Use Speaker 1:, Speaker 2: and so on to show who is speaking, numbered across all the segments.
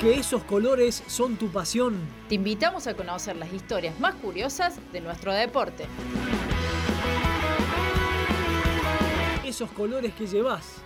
Speaker 1: Porque esos colores son tu pasión.
Speaker 2: Te invitamos a conocer las historias más curiosas de nuestro deporte.
Speaker 1: Esos colores que llevas.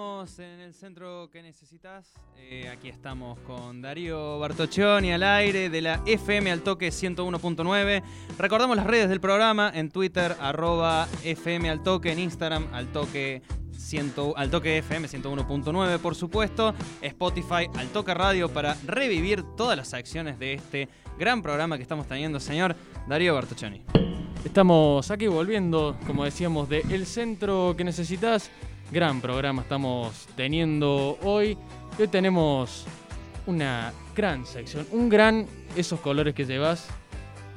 Speaker 3: En el centro que necesitas.
Speaker 4: Eh, aquí estamos con Darío Bartoccioni al aire de la FM al toque 101.9. Recordamos las redes del programa en Twitter, arroba FM al toque, en Instagram al toque, 100 al toque FM 101.9, por supuesto. Spotify al toque radio para revivir todas las acciones de este gran programa que estamos teniendo, señor Darío Bartoccioni.
Speaker 5: Estamos aquí volviendo, como decíamos, de El Centro que Necesitas. Gran programa estamos teniendo hoy. Hoy tenemos una gran sección, un gran esos colores que llevas,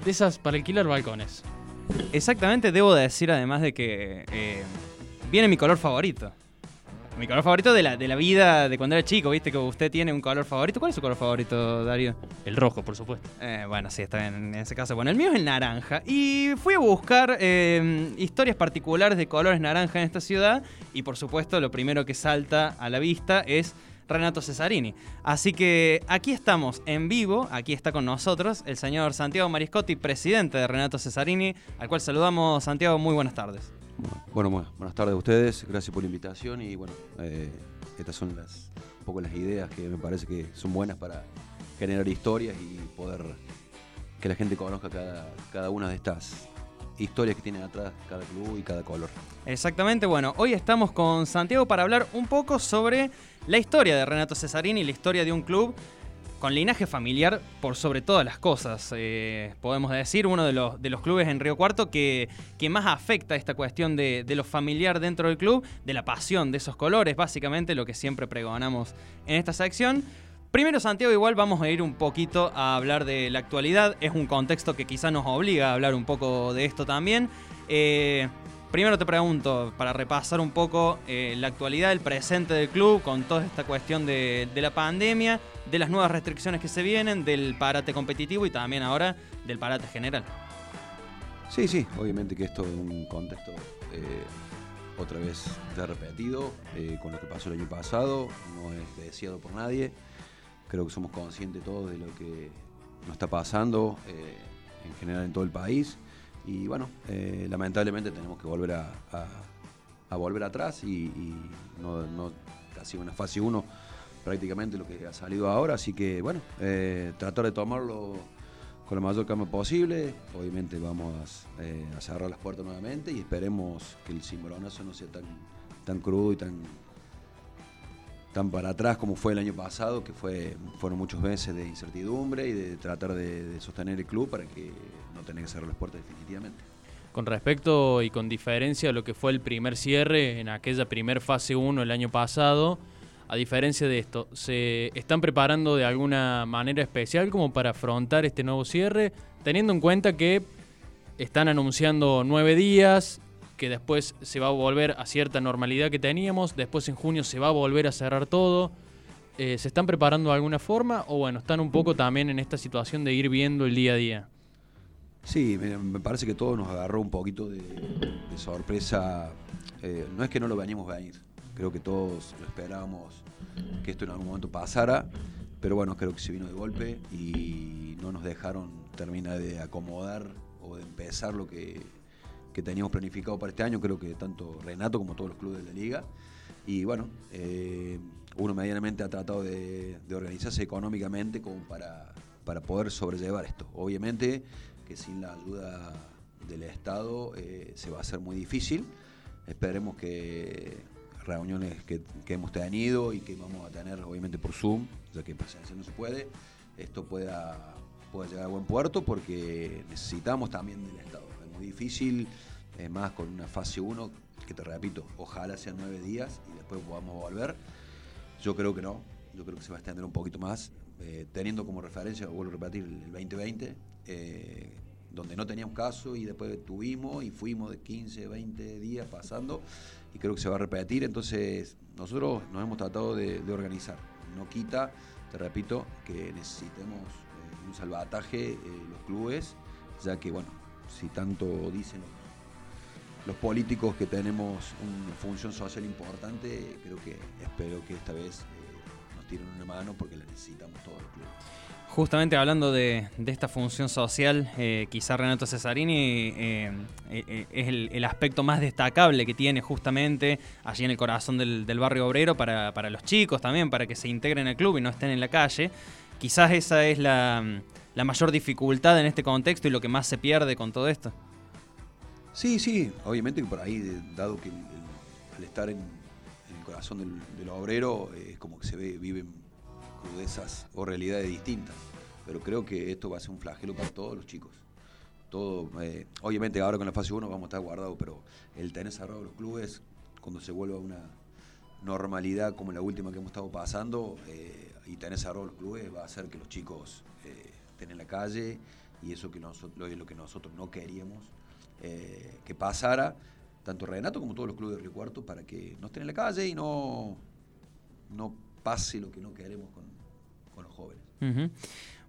Speaker 5: de esas para alquilar balcones.
Speaker 4: Exactamente, debo decir además de que eh, viene mi color favorito. Mi color favorito de la, de la vida de cuando era chico, viste que usted tiene un color favorito. ¿Cuál es su color favorito, Darío?
Speaker 5: El rojo, por supuesto.
Speaker 4: Eh, bueno, sí, está bien en ese caso. Bueno, el mío es el naranja. Y fui a buscar eh, historias particulares de colores naranja en esta ciudad. Y por supuesto, lo primero que salta a la vista es Renato Cesarini. Así que aquí estamos en vivo, aquí está con nosotros el señor Santiago Mariscotti, presidente de Renato Cesarini, al cual saludamos. Santiago, muy buenas tardes.
Speaker 6: Bueno, bueno, buenas tardes a ustedes, gracias por la invitación y bueno, eh, estas son las, un poco las ideas que me parece que son buenas para generar historias y poder que la gente conozca cada, cada una de estas historias que tienen atrás cada club y cada color.
Speaker 4: Exactamente, bueno, hoy estamos con Santiago para hablar un poco sobre la historia de Renato Cesarini, la historia de un club con linaje familiar por sobre todas las cosas. Eh, podemos decir, uno de los, clubes en Río Cuarto que, más afecta esta cuestión de, de, lo familiar dentro del club, de la pasión de esos colores, básicamente lo que siempre pregonamos en esta sección. Primero, Santiago, igual vamos a ir un poquito a hablar de la actualidad. Es un contexto que quizá nos obliga a hablar un poco de esto también. Eh, primero te pregunto, para repasar un poco eh, la actualidad, el presente del club, con toda esta cuestión de, de, la pandemia, de las nuevas restricciones que se vienen, del parate competitivo y también ahora del parate general.
Speaker 6: Sí, sí, obviamente que esto es un contexto eh, otra vez ya repetido eh, con lo que pasó el año pasado, no es deseado por nadie, creo que somos conscientes todos de lo que nos está pasando en general en todo el país y bueno, eh, lamentablemente tenemos que volver a, volver atrás y, no, ha sido una fase 1 prácticamente lo que ha salido ahora, así que bueno, eh, tratar de tomarlo con la mayor calma posible, obviamente vamos eh, a cerrar las puertas nuevamente y esperemos que el cimbronazo no sea tan, tan crudo y tan, tan para atrás como fue el año pasado, que fue, fueron muchos meses de incertidumbre y de tratar de, de sostener el club para que no tener que cerrar las puertas definitivamente.
Speaker 5: Con respecto y con diferencia a lo que fue el primer cierre en aquella primer fase 1 el año pasado, a diferencia de esto, ¿se están preparando de alguna manera especial como para afrontar este nuevo cierre, teniendo en cuenta que están anunciando nueve días, que después se va a volver a cierta normalidad que teníamos, después en junio se va a volver a cerrar todo? Eh, ¿Se están preparando de alguna forma o bueno, están un poco también en esta situación de ir viendo el día a día?
Speaker 6: Sí, me, parece que todo nos agarró un poquito de, sorpresa. Eh, no es que no lo veníamos a venir, creo que todos lo esperábamos que esto en algún momento pasara, pero bueno, creo que se vino de golpe y no nos dejaron terminar de acomodar o de empezar lo que, que teníamos planificado para este año, creo que tanto Renato como todos los clubes de la liga. Y bueno, eh, uno medianamente ha tratado de, organizarse económicamente como para, para poder sobrellevar esto. Obviamente que sin la ayuda del Estado eh, se va a hacer muy difícil. Esperemos que reuniones que, hemos tenido y que vamos a tener obviamente por Zoom, ya que en presencia no se puede, esto pueda, pueda llegar a buen puerto porque necesitamos también del Estado. Muy difícil, más con una fase 1, que te repito, ojalá sean nueve días y después podamos volver. Yo creo que no, yo creo que se va a extender un poquito más, eh, teniendo como referencia, vuelvo a repetir, el 2020, eh, donde no teníamos caso y después tuvimos y fuimos de 15, 20 días pasando y creo que se va a repetir. Entonces, nosotros nos hemos tratado de, de organizar. no quita, te repito, que necesitemos eh, un salvataje los clubes, ya que, bueno, si tanto dicen los, políticos que tenemos una función social importante, creo que espero que esta vez eh, nos tiren una mano porque la necesitamos todos los clubes.
Speaker 4: Justamente hablando de, esta función social, eh, quizá Renato Cesarini eh, eh, es el, aspecto más destacable que tiene justamente allí en el corazón del, barrio obrero para los chicos también, para que se integren al club y no estén en la calle. Quizás esa es la, la mayor dificultad en este contexto y lo que más se pierde con todo esto.
Speaker 6: Sí, sí, obviamente que por ahí, dado que al estar en, el corazón del, del obrero, eh, es como que se ve, viven crudezas o realidades distintas. Pero creo que esto va a ser un flagelo para todos los chicos. Todo, eh, obviamente ahora con la fase 1 vamos a estar guardados, pero el tener cerrado los clubes, cuando se vuelva una normalidad como la última que hemos estado pasando, eh, y tener cerrado los clubes va a hacer que los chicos estén en la calle, y eso que nosotros, es lo que nosotros no queríamos eh, que pasara, tanto Renato como todos los clubes de Río Cuarto, para que no estén en la calle y no, no pase lo que no queremos con, con los jóvenes.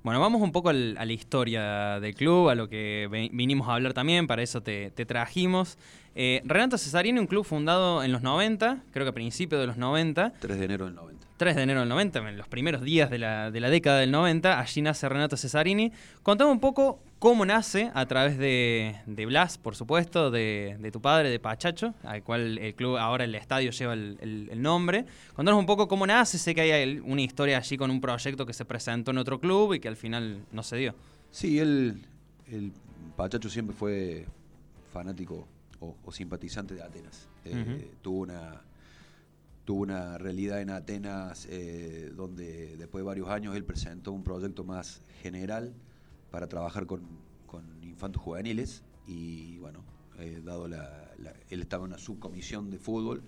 Speaker 4: Bueno, vamos un poco al- a la historia del club, a lo que vinimos a hablar también, para eso te, te trajimos. Eh, Renato Cesarini, un club fundado en los 90, creo que a principios de los 90,
Speaker 6: 3 de enero del 90.
Speaker 4: 3 de enero del 90, en los primeros días de la, de la década del 90, allí nace Renato Cesarini. Contame un poco cómo nace a través de, de Blas, por supuesto, de, de tu padre, de Pachacho, al cual el club, ahora el estadio lleva el, el- el nombre. Contanos un poco cómo nace, sé que hay una historia allí con un proyecto que se presentó en otro club y que al final no se dio.
Speaker 6: Sí, él, el Pachacho siempre fue fanático o, o simpatizante de Atenas. Eh, Tuvo una tuvo una realidad en Atenas eh, donde después de varios años él presentó un proyecto más general para trabajar con, con infantos juveniles y bueno, eh, dado la, él estaba en una subcomisión de fútbol,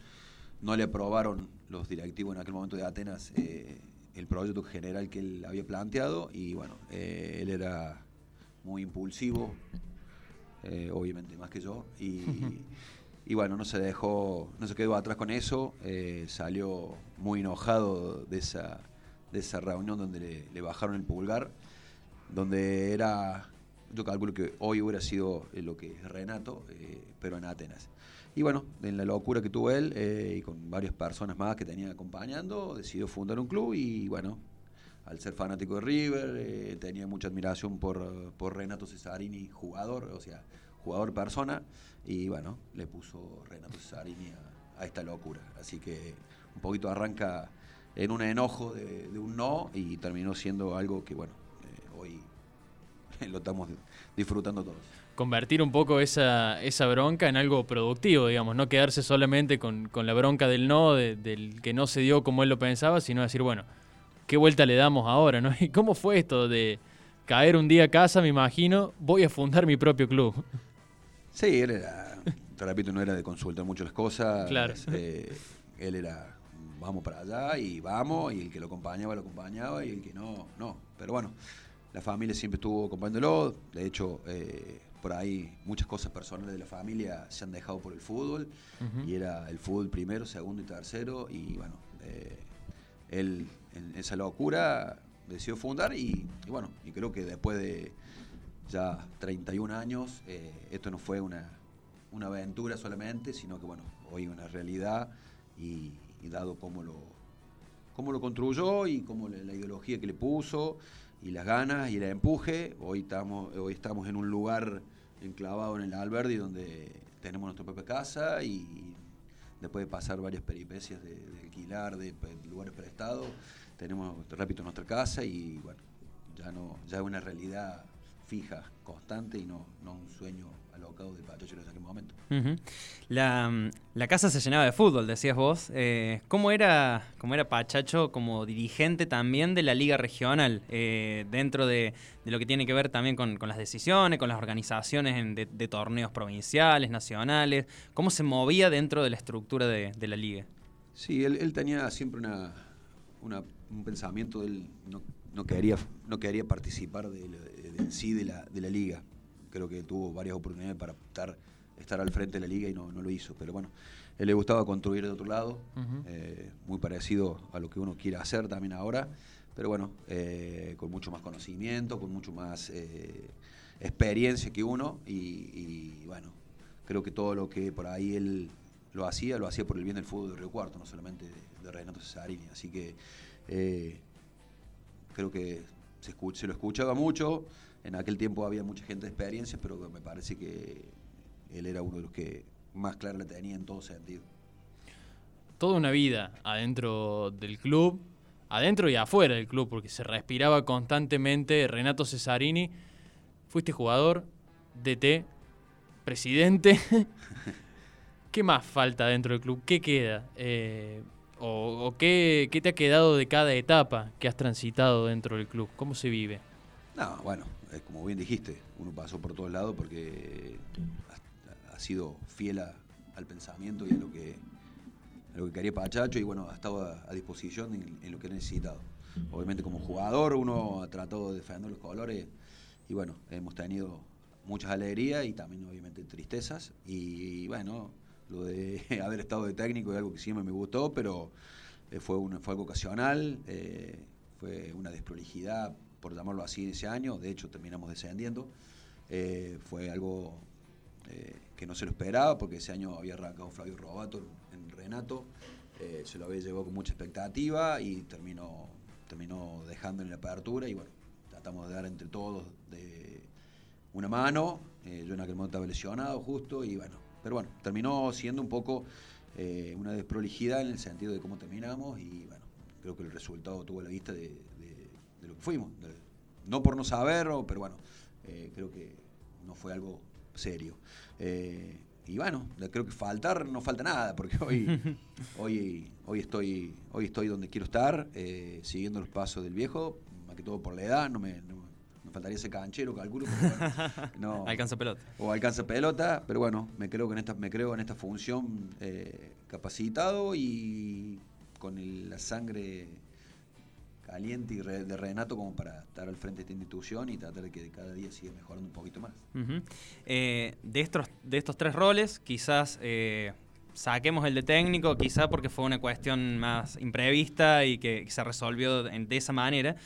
Speaker 6: no le aprobaron los directivos en aquel momento de Atenas eh, el proyecto general que él había planteado y bueno, él era muy impulsivo, obviamente más que yo, y bueno, no se dejó, no se quedó atrás con eso, eh, salió muy enojado de esa, de esa reunión donde le, bajaron el pulgar, donde era, yo calculo que hoy hubiera sido eh, lo que es Renato, eh, pero en Atenas. Y bueno, en la locura que tuvo él y con varias personas más que tenía acompañando, decidió fundar un club y bueno, al ser fanático de River, tenía mucha admiración por, por Renato Cesarini, jugador, o sea, jugador persona, y bueno, le puso Renato Cesarini a, esta locura. Así que un poquito arranca en un enojo de, un no y terminó siendo algo que, bueno, eh, hoy lo estamos disfrutando todos.
Speaker 5: Convertir un poco esa, esa bronca en algo productivo, digamos, no quedarse solamente con, con la bronca del no, de- del que no se dio como él lo pensaba, sino decir, bueno, ¿qué vuelta le damos ahora? ¿no? ¿Y cómo fue esto de caer un día a casa, me imagino, voy a fundar mi propio club?
Speaker 6: Sí, él era, te repito, no era de consultar mucho las cosas.
Speaker 5: Claro.
Speaker 6: eh, él era, vamos para allá y vamos, y el que lo acompañaba, lo acompañaba, y el que no, no. Pero bueno, la familia siempre estuvo acompañándolo. De hecho, eh, por ahí muchas cosas personales de la familia se han dejado por el fútbol, y era el fútbol primero, segundo y tercero, y bueno, eh, él en esa locura decidió fundar, y, y bueno, y creo que después de ya 31 años, eh, esto no fue una, una aventura solamente, sino que bueno, hoy una realidad y, dado cómo lo, cómo lo construyó y cómo la ideología que le puso y las ganas y el empuje, hoy estamos, hoy estamos en un lugar enclavado en el Alberdi donde tenemos nuestra propia casa y después de pasar varias peripecias de, alquilar, de, lugares prestados, tenemos, te repito, nuestra casa y bueno, ya no, ya es una realidad fija, constante y no, no un sueño alocado de Pachacho en aquel momento.
Speaker 4: La, mm, la casa se llenaba de fútbol, decías vos. Eh, ¿cómo, era, ¿Cómo era Pachacho como dirigente también de la liga regional? eh, dentro de, de lo que tiene que ver también con, con las decisiones, con las organizaciones en- de, de torneos provinciales, nacionales. ¿Cómo se movía dentro de la estructura de, de la liga?
Speaker 6: Sí, él, él tenía siempre una, una- un pensamiento, él no, no quería, no quería participar de, la- de- en sí de la, de la liga. Creo que tuvo varias oportunidades para estar estar al frente de la liga y no, no lo hizo. Pero bueno, él le gustaba construir de otro lado, eh, muy parecido a lo que uno quiere hacer también ahora, pero bueno, eh, con mucho más conocimiento, con mucho más eh, experiencia que uno y, y, bueno, creo que todo lo que por ahí él lo hacía, lo hacía por el bien del fútbol de Río Cuarto, no solamente de, de Renato Cesarini, así que eh, creo que se, lo escuchaba mucho, en aquel tiempo había mucha gente de experiencia, pero me parece que él era uno de los que más clara la tenía en todo sentido.
Speaker 5: toda una vida adentro del club, adentro y afuera del club, porque se respiraba constantemente Renato Cesarini. Fuiste jugador, DT, presidente. ¿Qué más falta dentro del club? ¿Qué queda? Eh, ¿O, qué, qué te ha quedado de cada etapa que has transitado dentro del club? ¿Cómo se vive?
Speaker 6: No, bueno, eh, como bien dijiste, uno pasó por todos lados porque ha, sido fiel al pensamiento y a lo que lo que quería Pachacho y bueno, ha estado a, a disposición en, lo que ha necesitado. Obviamente como jugador uno ha tratado de defender los colores y bueno, hemos tenido muchas alegrías y también obviamente tristezas y, bueno, lo de haber estado de técnico es algo que siempre me gustó, pero eh, fue, fue algo ocasional, eh, fue una desprolijidad, por llamarlo así, ese año, de hecho terminamos descendiendo, Eh, fue algo que no se lo esperaba porque ese año había arrancado Flavio Robato en Renato, se lo había llevado con mucha expectativa y terminó, terminó dejando en la apertura. Y bueno, tratamos de dar entre todos de una mano, yo en aquel momento estaba lesionado justo y bueno, pero bueno, terminó siendo un poco eh, una desprolijidad en el sentido de cómo terminamos y bueno, creo que el resultado tuvo la vista de, de- de lo que fuimos, de- no por no saberlo, pero bueno, eh, creo que no fue algo serio. Eh, y bueno, creo que faltar no falta nada, porque hoy, hoy, hoy, estoy, hoy estoy donde quiero estar, siguiendo los pasos del viejo, más que todo por la edad, no me, no- me faltaría ese canchero, calculo. pero bueno, no,
Speaker 4: Alcanza pelota.
Speaker 6: o alcanza pelota, pero bueno, me creo que en esta, me creo en esta función eh, capacitado y con el- la sangre caliente y re- de Renato como para estar al frente de esta institución y tratar de que cada día siga mejorando un poquito más.
Speaker 4: Eh, de, estos, de estos tres roles, quizás eh, saquemos el de técnico, quizás porque fue una cuestión más imprevista y que se resolvió de esa manera.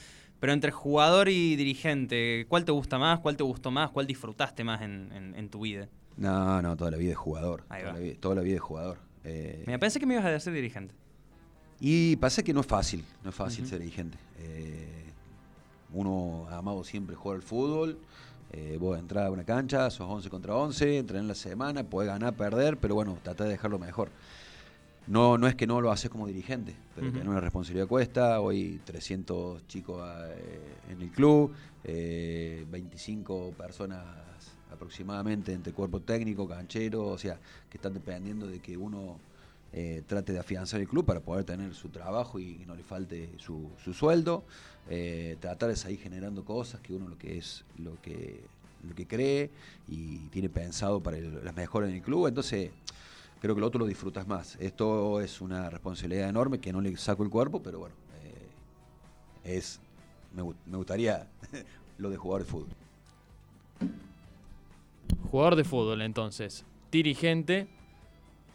Speaker 4: Pero entre jugador y dirigente, ¿cuál te gusta más? ¿Cuál te gustó más? ¿Cuál disfrutaste más en, en- en tu vida?
Speaker 6: No, no, toda la vida es jugador.
Speaker 4: Ahí
Speaker 6: Toda
Speaker 4: va.
Speaker 6: la, vida, toda la vida es jugador. Eh,
Speaker 4: Me pensé que me ibas a decir dirigente.
Speaker 6: Y pasa que no es fácil, no es fácil ser dirigente. Eh, uno ha amado siempre jugar al fútbol. Eh, vos entras a una cancha, sos 11 contra 11, entrenás en la semana, podés ganar, perder, pero bueno, tratá de dejarlo mejor. No, no es que no lo haces como dirigente, pero tener una responsabilidad cuesta. Hoy 300 chicos eh, en el club, eh, 25 personas aproximadamente entre cuerpo técnico, canchero, o sea, que están dependiendo de que uno eh, trate de afianzar el club para poder tener su trabajo y que no le falte su, su sueldo, eh, tratar de seguir generando cosas que uno lo que es lo que lo que cree y tiene pensado para el- las mejoras en el club, entonces creo que lo otro lo disfrutas más. Esto es una responsabilidad enorme que no le saco el cuerpo, pero bueno, eh, es me, me gustaría lo de jugar de fútbol.
Speaker 5: Jugador de fútbol, entonces. Dirigente.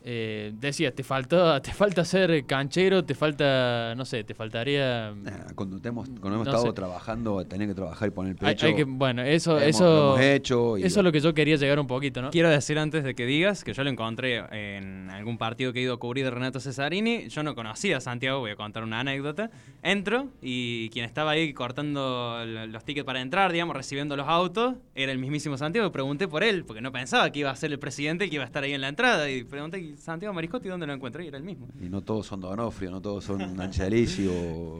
Speaker 5: Eh, decías, te falta, te falta ser canchero, te falta, no sé, te faltaría...
Speaker 6: Cuando, hemos, cuando hemos
Speaker 5: No
Speaker 6: estado
Speaker 5: sé.
Speaker 6: trabajando, tener que trabajar y poner el pecho.
Speaker 5: hay que- bueno, eso,
Speaker 6: hemos-
Speaker 5: eso,
Speaker 6: lo hemos hecho y
Speaker 5: eso es lo que yo quería llegar un poquito, ¿no?
Speaker 4: Quiero decir antes de que digas que yo lo encontré en algún partido que he ido a cubrir de Renato Cesarini. Yo no conocía a Santiago, voy a contar una anécdota. Entro y quien estaba ahí cortando los tickets para entrar, digamos, recibiendo los autos, era el mismísimo Santiago. Pregunté por él, porque no pensaba que iba a ser el presidente y que iba a estar ahí en la entrada. Y pregunté, Santiago Mariscotti, ¿dónde lo encuentro? Y era el mismo.
Speaker 6: Y no todos son Donofrio, no todos son Angelici o,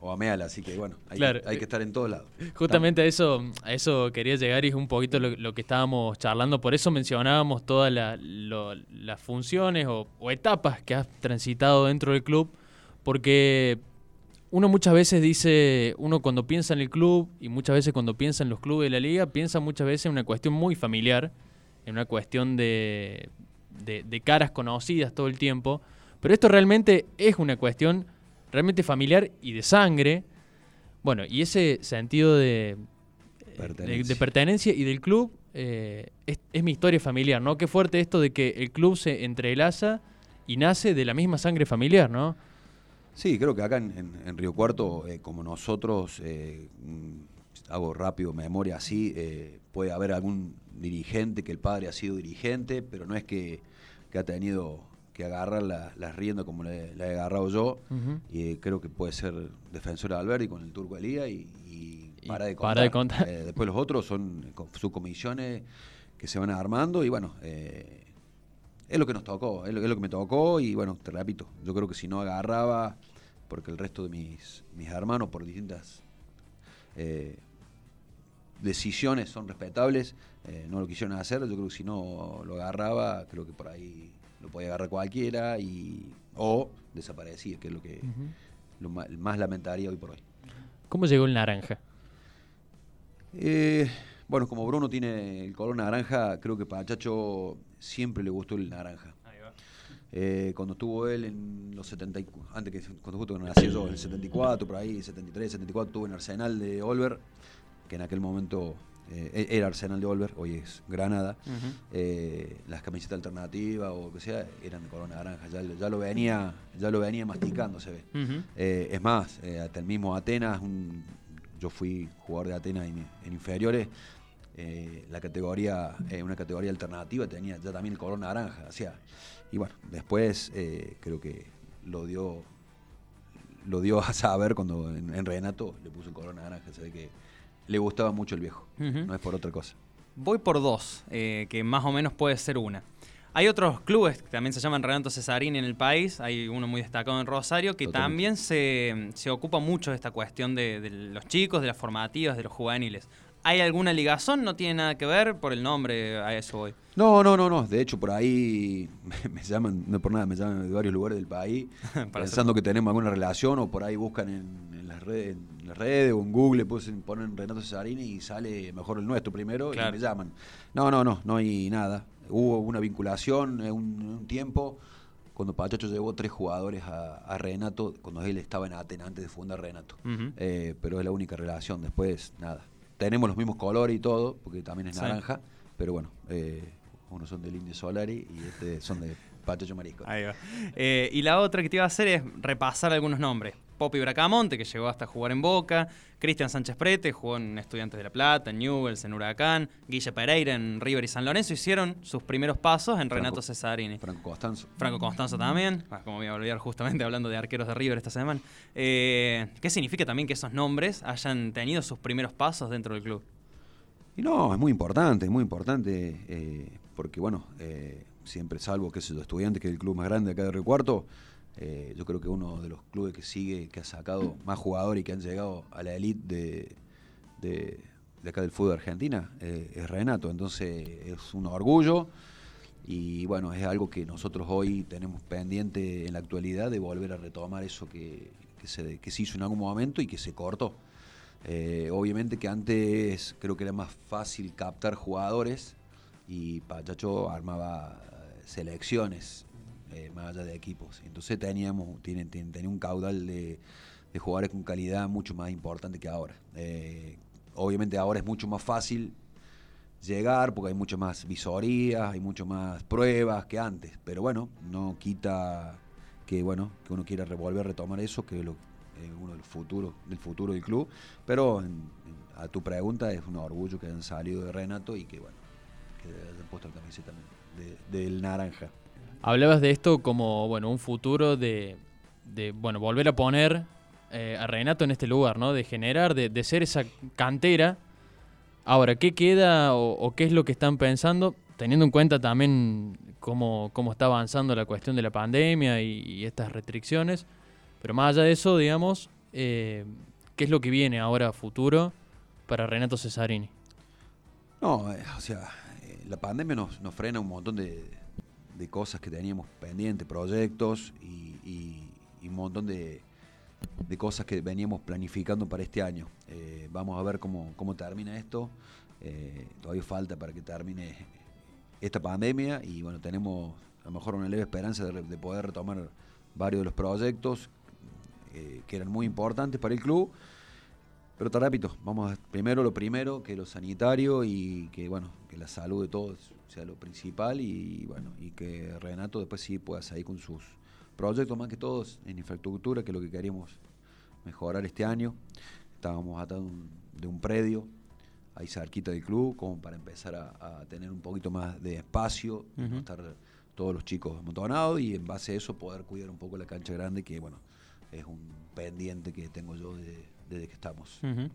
Speaker 6: o Ameal, así que bueno, hay,
Speaker 5: Claro.
Speaker 6: que, hay que estar en todos lados.
Speaker 5: Justamente a eso, a eso quería llegar y es un poquito lo, lo que estábamos charlando. Por eso mencionábamos todas la- las funciones o, o etapas que has transitado dentro del club. Porque uno muchas veces dice, uno cuando piensa en el club y muchas veces cuando piensa en los clubes de la liga, piensa muchas veces en una cuestión muy familiar, en una cuestión de, de, de caras conocidas todo el tiempo. Pero esto realmente es una cuestión realmente familiar y de sangre. Bueno, y ese sentido de,
Speaker 6: Pertenencia.
Speaker 5: de pertenencia y del club eh, es, es mi historia familiar, ¿no? Qué fuerte esto de que el club se entrelaza y nace de la misma sangre familiar, ¿no?
Speaker 6: Sí, creo que acá en, en- en Río Cuarto, eh, como nosotros, eh, hago rápido memoria así, eh, puede haber algún dirigente que el padre ha sido dirigente, pero no es que, que ha tenido que agarrar la- las riendas como le, la he agarrado yo. Y eh, creo que puede ser defensor de Alberti con el Turco Elía y, y
Speaker 5: Y
Speaker 6: para de contar.
Speaker 5: para de contar.
Speaker 6: Eh, después los otros son eh, co- subcomisiones que se van armando y bueno, eh, es lo que nos tocó, es lo, es lo que me tocó y bueno, te repito, yo creo que si no agarraba, porque el resto de mis, mis hermanos por distintas eh, decisiones son respetables, eh, no lo quisieron hacer, yo creo que si no lo agarraba, creo que por ahí lo podía agarrar cualquiera y o desaparecía, que es lo que lo más lamentaría hoy por hoy.
Speaker 5: ¿Cómo llegó el naranja?
Speaker 6: Eh, bueno, como Bruno tiene el color naranja, creo que para Chacho siempre le gustó el naranja. Eh, cuando estuvo él en los 70, y cu- antes que cuando justo nací yo, en el 74, por ahí, 73, 74, estuvo en Arsenal de Olver, que en aquel momento eh, e- era Arsenal de Olver, hoy es Granada. Eh, las camisetas alternativas o lo que sea eran de color naranja, ya, lo- ya lo venía, ya lo venía masticando, se ve. Eh, es más, hasta el mismo Atenas, un- yo fui jugador de Atenas en, en inferiores, la categoría, una categoría alternativa tenía ya también el color naranja, o sea, y bueno, después creo que lo dio lo dio a saber cuando en, en Renato le puso el color naranja, se ve que le gustaba mucho el viejo, no es por otra cosa.
Speaker 4: Voy por dos, eh, que más o menos puede ser una. Hay otros clubes que también se llaman Renato Cesarini en el país, hay uno muy destacado en Rosario, que
Speaker 6: Totalmente.
Speaker 4: también se, se ocupa mucho de esta cuestión de, de los chicos, de las formativas, de los juveniles. ¿Hay alguna ligazón? No tiene nada que ver por el nombre, a eso voy.
Speaker 6: No, no, no, no. De hecho, por ahí me, llaman, no por nada, me llaman de varios lugares del país, pensando que tenemos alguna relación, o por ahí buscan en, en las redes, en las redes o en Google, pues, ponen Renato Cesarini y sale mejor el nuestro primero
Speaker 4: Claro.
Speaker 6: y me llaman. No, no, no, no hay nada. Hubo una vinculación en un, un tiempo cuando Pachacho llevó tres jugadores a, a Renato, cuando él estaba en Atenas antes de fundar Renato. Eh, pero es la única relación, después nada. Tenemos los mismos colores y todo, porque también es
Speaker 4: Sí.
Speaker 6: naranja, pero bueno, eh, unos son del Indio Solari y este son de Pachacho Marisco.
Speaker 4: Ahí va. Eh, y la otra que te iba a hacer es repasar algunos nombres. Popi Bracamonte, que llegó hasta jugar en Boca. Cristian Sánchez Prete, jugó en Estudiantes de La Plata, en Newells, en Huracán. Guille Pereira en River y San Lorenzo hicieron sus primeros pasos en Renato Cesarini.
Speaker 6: Franco Costanzo.
Speaker 4: Franco Constanzo también, ah, como me iba a olvidar justamente hablando de arqueros de River esta semana. Eh, ¿Qué significa también que esos nombres hayan tenido sus primeros pasos dentro del club?
Speaker 6: Y no, es muy importante, es muy importante, eh, porque bueno, eh, siempre salvo que es el estudiante, que es el club más grande acá de Río Cuarto, eh, yo creo que uno de los clubes que sigue, que ha sacado más jugadores y que han llegado a la elite de, acá del fútbol de Argentina, eh, es Renato. Entonces es un orgullo y bueno, es algo que nosotros hoy tenemos pendiente en la actualidad de volver a retomar eso que, se, hizo en algún momento y que se cortó. Eh, obviamente que antes creo que era más fácil captar jugadores y Pachacho armaba selecciones eh, más allá de equipos. Entonces teníamos, tiene, tiene- tenía un caudal de, jugadores con calidad mucho más importante que ahora. Eh, obviamente ahora es mucho más fácil llegar porque hay mucho más visorías, hay mucho más pruebas que antes. Pero bueno, no quita que bueno que uno quiera revolver, retomar eso, que es lo, eh, uno del futuro, del futuro del club. Pero a tu pregunta es un orgullo que hayan salido de Renato y que bueno, que hayan puesto la camiseta de- del naranja.
Speaker 5: Hablabas de esto como, bueno, un futuro de, bueno, volver a poner eh, a Renato en este lugar, ¿no? De generar, de, ser esa cantera. Ahora, ¿qué queda o, qué es lo que están pensando? Teniendo en cuenta también cómo, cómo está avanzando la cuestión de la pandemia y, estas restricciones. Pero más allá de eso, digamos, eh, ¿qué es lo que viene ahora futuro para Renato Cesarini?
Speaker 6: No, eh, o sea, la pandemia nos, nos frena un montón de, de cosas que teníamos pendientes, proyectos y, un montón de, de cosas que veníamos planificando para este año. Eh, vamos a ver cómo, cómo termina esto. Eh, todavía falta para que termine esta pandemia y bueno, tenemos a lo mejor una leve esperanza de poder retomar varios de los proyectos eh, que eran muy importantes para el club. Pero te repito, vamos a, primero lo primero, que lo sanitario y que bueno, que la salud de todos sea lo principal y bueno, y que Renato después sí pueda seguir con sus proyectos más que todos en infraestructura, que es lo que queríamos mejorar este año. Estábamos atrás de un, de predio ahí cerquita del club, como para empezar a, a tener un poquito más de espacio, no estar todos los chicos amontonados y en base a eso poder cuidar un poco la cancha grande, que bueno, es un pendiente que tengo yo desde, desde que estamos.
Speaker 4: Ujú.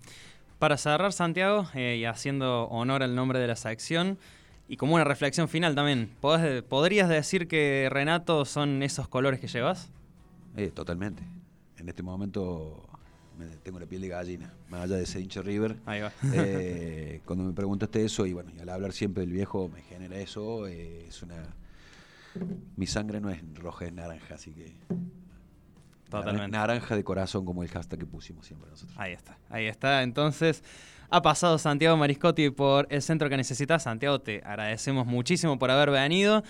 Speaker 4: Para cerrar, Santiago, eh, y haciendo honor al nombre de la sección, y como una reflexión final también, ¿podés- ¿podrías decir que Renato son esos colores que llevas?
Speaker 6: Eh, totalmente. En este momento me- tengo la piel de gallina, más allá de ser hincha River.
Speaker 4: Ahí va.
Speaker 6: Eh, cuando me preguntaste eso, y bueno, y al hablar siempre del viejo me genera eso, eh, es una... Mi sangre no es roja, es naranja, así que...
Speaker 4: Totalmente.
Speaker 6: Naranja de corazón, como el hashtag que pusimos siempre nosotros.
Speaker 4: Ahí está, ahí está. Entonces, ha pasado Santiago Mariscotti por el centro que necesitas. Santiago, te agradecemos muchísimo por haber venido.